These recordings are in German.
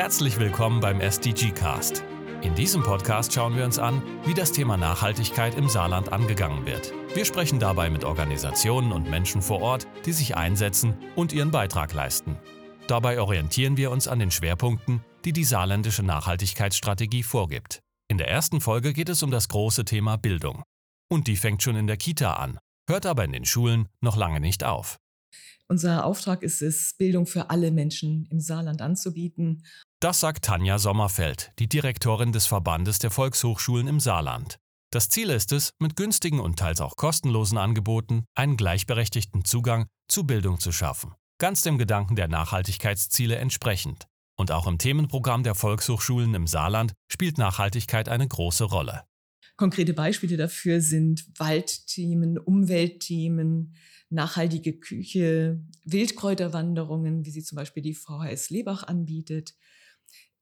Herzlich willkommen beim SDG Cast. In diesem Podcast schauen wir uns an, wie das Thema Nachhaltigkeit im Saarland angegangen wird. Wir sprechen dabei mit Organisationen und Menschen vor Ort, die sich einsetzen und ihren Beitrag leisten. Dabei orientieren wir uns an den Schwerpunkten, die die saarländische Nachhaltigkeitsstrategie vorgibt. In der ersten Folge geht es um das große Thema Bildung. Und die fängt schon in der Kita an, hört aber in den Schulen noch lange nicht auf. Unser Auftrag ist es, Bildung für alle Menschen im Saarland anzubieten. Das sagt Tanja Sommerfeld, die Direktorin des Verbandes der Volkshochschulen im Saarland. Das Ziel ist es, mit günstigen und teils auch kostenlosen Angeboten einen gleichberechtigten Zugang zu Bildung zu schaffen. Ganz dem Gedanken der Nachhaltigkeitsziele entsprechend. Und auch im Themenprogramm der Volkshochschulen im Saarland spielt Nachhaltigkeit eine große Rolle. Konkrete Beispiele dafür sind Waldthemen, Umweltthemen, nachhaltige Küche, Wildkräuterwanderungen, wie sie zum Beispiel die VHS Lebach anbietet.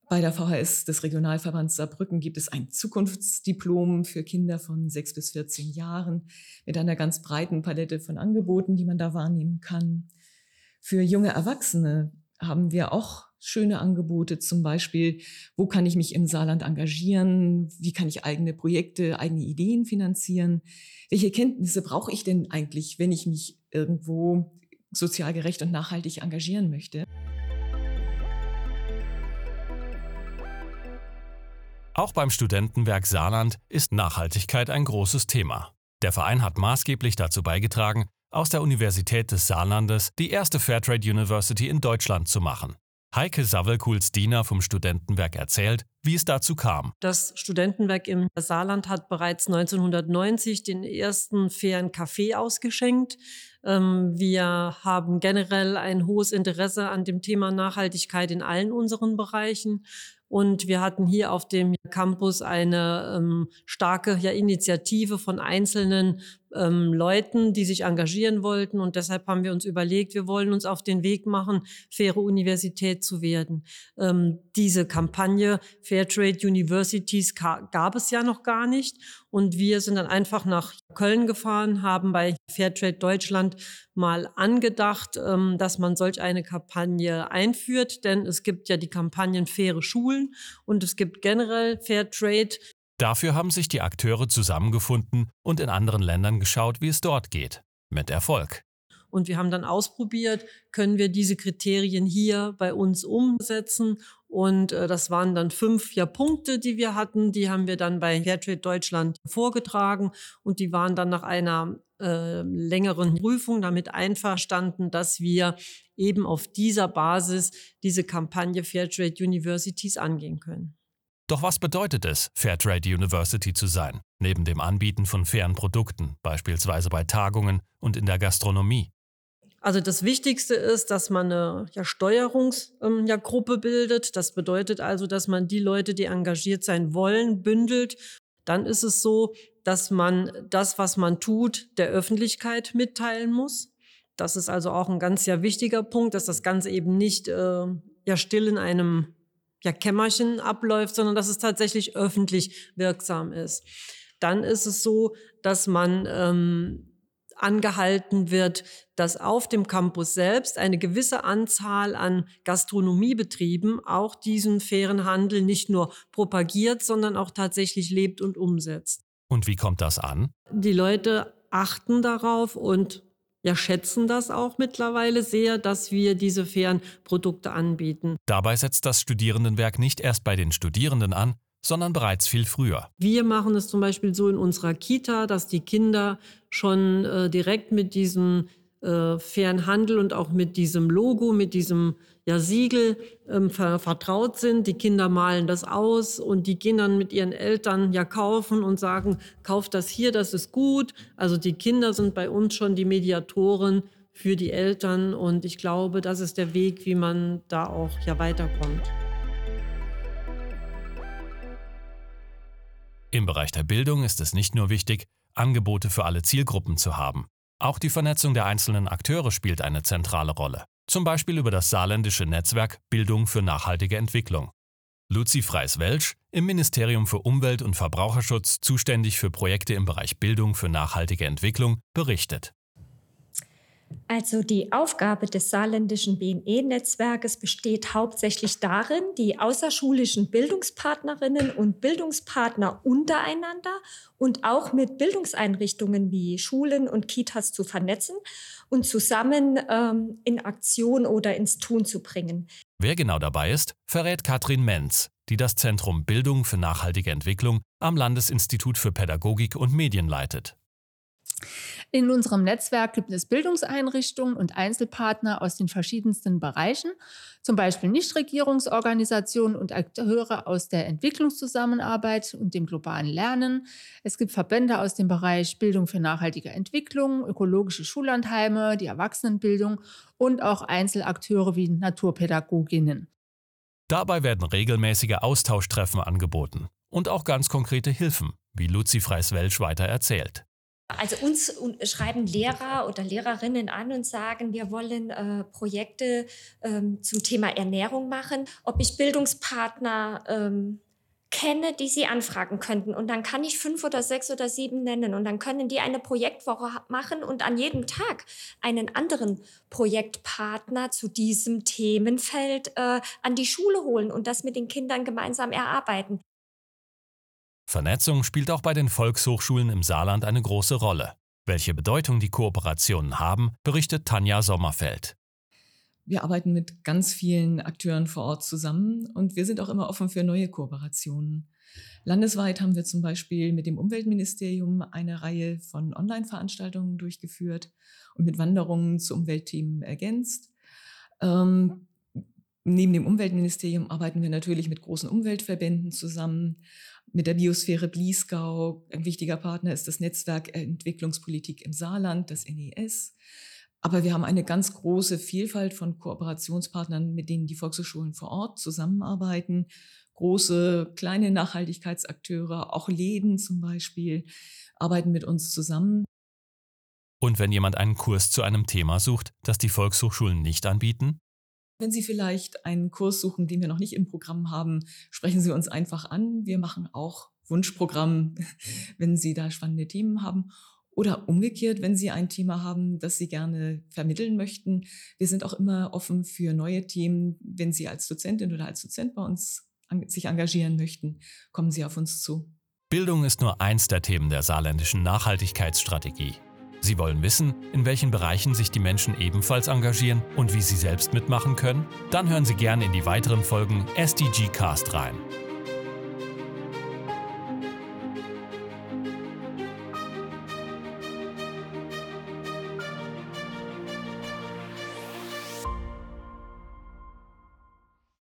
Bei der VHS des Regionalverbands Saarbrücken gibt es ein Zukunftsdiplom für Kinder von 6 bis 14 Jahren mit einer ganz breiten Palette von Angeboten, die man da wahrnehmen kann. Für junge Erwachsene haben wir auch schöne Angebote, zum Beispiel, wo kann ich mich im Saarland engagieren, wie kann ich eigene Projekte, eigene Ideen finanzieren, welche Kenntnisse brauche ich denn eigentlich, wenn ich mich irgendwo sozial gerecht und nachhaltig engagieren möchte. Auch beim Studentenwerk Saarland ist Nachhaltigkeit ein großes Thema. Der Verein hat maßgeblich dazu beigetragen, aus der Universität des Saarlandes die erste Fairtrade University in Deutschland zu machen. Heike Savelkuls-Diener vom Studentenwerk erzählt, wie es dazu kam. Das Studentenwerk im Saarland hat bereits 1990 den ersten fairen Kaffee ausgeschenkt. Ähm, wir haben generell ein hohes Interesse an dem Thema Nachhaltigkeit in allen unseren Bereichen. Und wir hatten hier auf dem Campus eine ähm, starke ja, Initiative von einzelnen ähm, Leuten, die sich engagieren wollten. Und deshalb haben wir uns überlegt, wir wollen uns auf den Weg machen, faire Universität zu werden. Ähm, diese Kampagne Fairtrade Universities gab es ja noch gar nicht. Und wir sind dann einfach nach Köln gefahren, haben bei Fairtrade Deutschland mal angedacht, ähm, dass man solch eine Kampagne einführt. Denn es gibt ja die Kampagnen faire Schulen und es gibt generell Fairtrade Dafür haben sich die Akteure zusammengefunden und in anderen Ländern geschaut, wie es dort geht. Mit Erfolg. Und wir haben dann ausprobiert, können wir diese Kriterien hier bei uns umsetzen. Und äh, das waren dann fünf ja, Punkte, die wir hatten. Die haben wir dann bei Fairtrade Deutschland vorgetragen und die waren dann nach einer äh, längeren Prüfung damit einverstanden, dass wir eben auf dieser Basis diese Kampagne Fairtrade Universities angehen können. Doch was bedeutet es, Fairtrade University zu sein, neben dem Anbieten von fairen Produkten, beispielsweise bei Tagungen und in der Gastronomie? Also das Wichtigste ist, dass man eine ja, Steuerungsgruppe ähm, ja, bildet. Das bedeutet also, dass man die Leute, die engagiert sein wollen, bündelt. Dann ist es so, dass man das, was man tut, der Öffentlichkeit mitteilen muss. Das ist also auch ein ganz ja wichtiger Punkt, dass das Ganze eben nicht äh, ja still in einem ja, Kämmerchen abläuft, sondern dass es tatsächlich öffentlich wirksam ist. Dann ist es so, dass man ähm, angehalten wird, dass auf dem Campus selbst eine gewisse Anzahl an Gastronomiebetrieben auch diesen fairen Handel nicht nur propagiert, sondern auch tatsächlich lebt und umsetzt. Und wie kommt das an? Die Leute achten darauf und ja, schätzen das auch mittlerweile sehr, dass wir diese fairen Produkte anbieten. Dabei setzt das Studierendenwerk nicht erst bei den Studierenden an, sondern bereits viel früher. Wir machen es zum Beispiel so in unserer Kita, dass die Kinder schon äh, direkt mit diesem äh, fairen Handel und auch mit diesem Logo, mit diesem ja, Siegel ähm, ver vertraut sind. Die Kinder malen das aus und die gehen dann mit ihren Eltern ja kaufen und sagen, kauft das hier, das ist gut. Also die Kinder sind bei uns schon die Mediatoren für die Eltern und ich glaube, das ist der Weg, wie man da auch ja weiterkommt. Im Bereich der Bildung ist es nicht nur wichtig, Angebote für alle Zielgruppen zu haben. Auch die Vernetzung der einzelnen Akteure spielt eine zentrale Rolle, zum Beispiel über das saarländische Netzwerk Bildung für nachhaltige Entwicklung. Luzi Freis-Welsch, im Ministerium für Umwelt und Verbraucherschutz zuständig für Projekte im Bereich Bildung für nachhaltige Entwicklung, berichtet. Also die Aufgabe des saarländischen BNE-Netzwerkes besteht hauptsächlich darin, die außerschulischen Bildungspartnerinnen und Bildungspartner untereinander und auch mit Bildungseinrichtungen wie Schulen und Kitas zu vernetzen und zusammen ähm, in Aktion oder ins Tun zu bringen. Wer genau dabei ist, verrät Katrin Menz, die das Zentrum Bildung für nachhaltige Entwicklung am Landesinstitut für Pädagogik und Medien leitet. In unserem Netzwerk gibt es Bildungseinrichtungen und Einzelpartner aus den verschiedensten Bereichen, zum Beispiel Nichtregierungsorganisationen und Akteure aus der Entwicklungszusammenarbeit und dem globalen Lernen. Es gibt Verbände aus dem Bereich Bildung für nachhaltige Entwicklung, ökologische Schullandheime, die Erwachsenenbildung und auch Einzelakteure wie Naturpädagoginnen. Dabei werden regelmäßige Austauschtreffen angeboten und auch ganz konkrete Hilfen, wie Luzi Freis-Welsch weiter erzählt. Also uns schreiben Lehrer oder Lehrerinnen an und sagen, wir wollen äh, Projekte ähm, zum Thema Ernährung machen, ob ich Bildungspartner ähm, kenne, die sie anfragen könnten. Und dann kann ich fünf oder sechs oder sieben nennen. Und dann können die eine Projektwoche machen und an jedem Tag einen anderen Projektpartner zu diesem Themenfeld äh, an die Schule holen und das mit den Kindern gemeinsam erarbeiten. Vernetzung spielt auch bei den Volkshochschulen im Saarland eine große Rolle. Welche Bedeutung die Kooperationen haben, berichtet Tanja Sommerfeld. Wir arbeiten mit ganz vielen Akteuren vor Ort zusammen und wir sind auch immer offen für neue Kooperationen. Landesweit haben wir zum Beispiel mit dem Umweltministerium eine Reihe von Online-Veranstaltungen durchgeführt und mit Wanderungen zu Umweltthemen ergänzt. Ähm, neben dem Umweltministerium arbeiten wir natürlich mit großen Umweltverbänden zusammen, mit der Biosphäre Bliesgau. Ein wichtiger Partner ist das Netzwerk Entwicklungspolitik im Saarland, das NES. Aber wir haben eine ganz große Vielfalt von Kooperationspartnern, mit denen die Volkshochschulen vor Ort zusammenarbeiten. Große, kleine Nachhaltigkeitsakteure, auch Läden zum Beispiel, arbeiten mit uns zusammen. Und wenn jemand einen Kurs zu einem Thema sucht, das die Volkshochschulen nicht anbieten? Wenn Sie vielleicht einen Kurs suchen, den wir noch nicht im Programm haben, sprechen Sie uns einfach an. Wir machen auch Wunschprogramm, wenn Sie da spannende Themen haben. Oder umgekehrt, wenn Sie ein Thema haben, das Sie gerne vermitteln möchten. Wir sind auch immer offen für neue Themen. Wenn Sie als Dozentin oder als Dozent bei uns sich engagieren möchten, kommen Sie auf uns zu. Bildung ist nur eins der Themen der saarländischen Nachhaltigkeitsstrategie. Sie wollen wissen, in welchen Bereichen sich die Menschen ebenfalls engagieren und wie sie selbst mitmachen können? Dann hören Sie gerne in die weiteren Folgen SDG Cast rein.